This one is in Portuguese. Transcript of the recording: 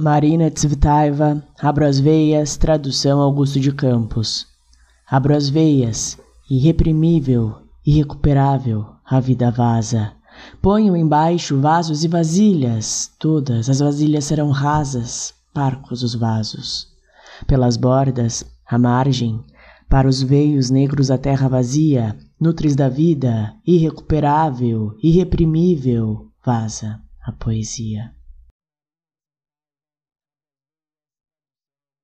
Marina Tsvetaeva, Abro as Veias, tradução Augusto de Campos. Abro as veias, irreprimível, irrecuperável, a vida vaza. Ponho embaixo vasos e vasilhas, todas as vasilhas serão rasas, parcos os vasos. Pelas bordas, à margem, para os veios negros da terra vazia, nutres da vida, irrecuperável, irreprimível, vaza a poesia.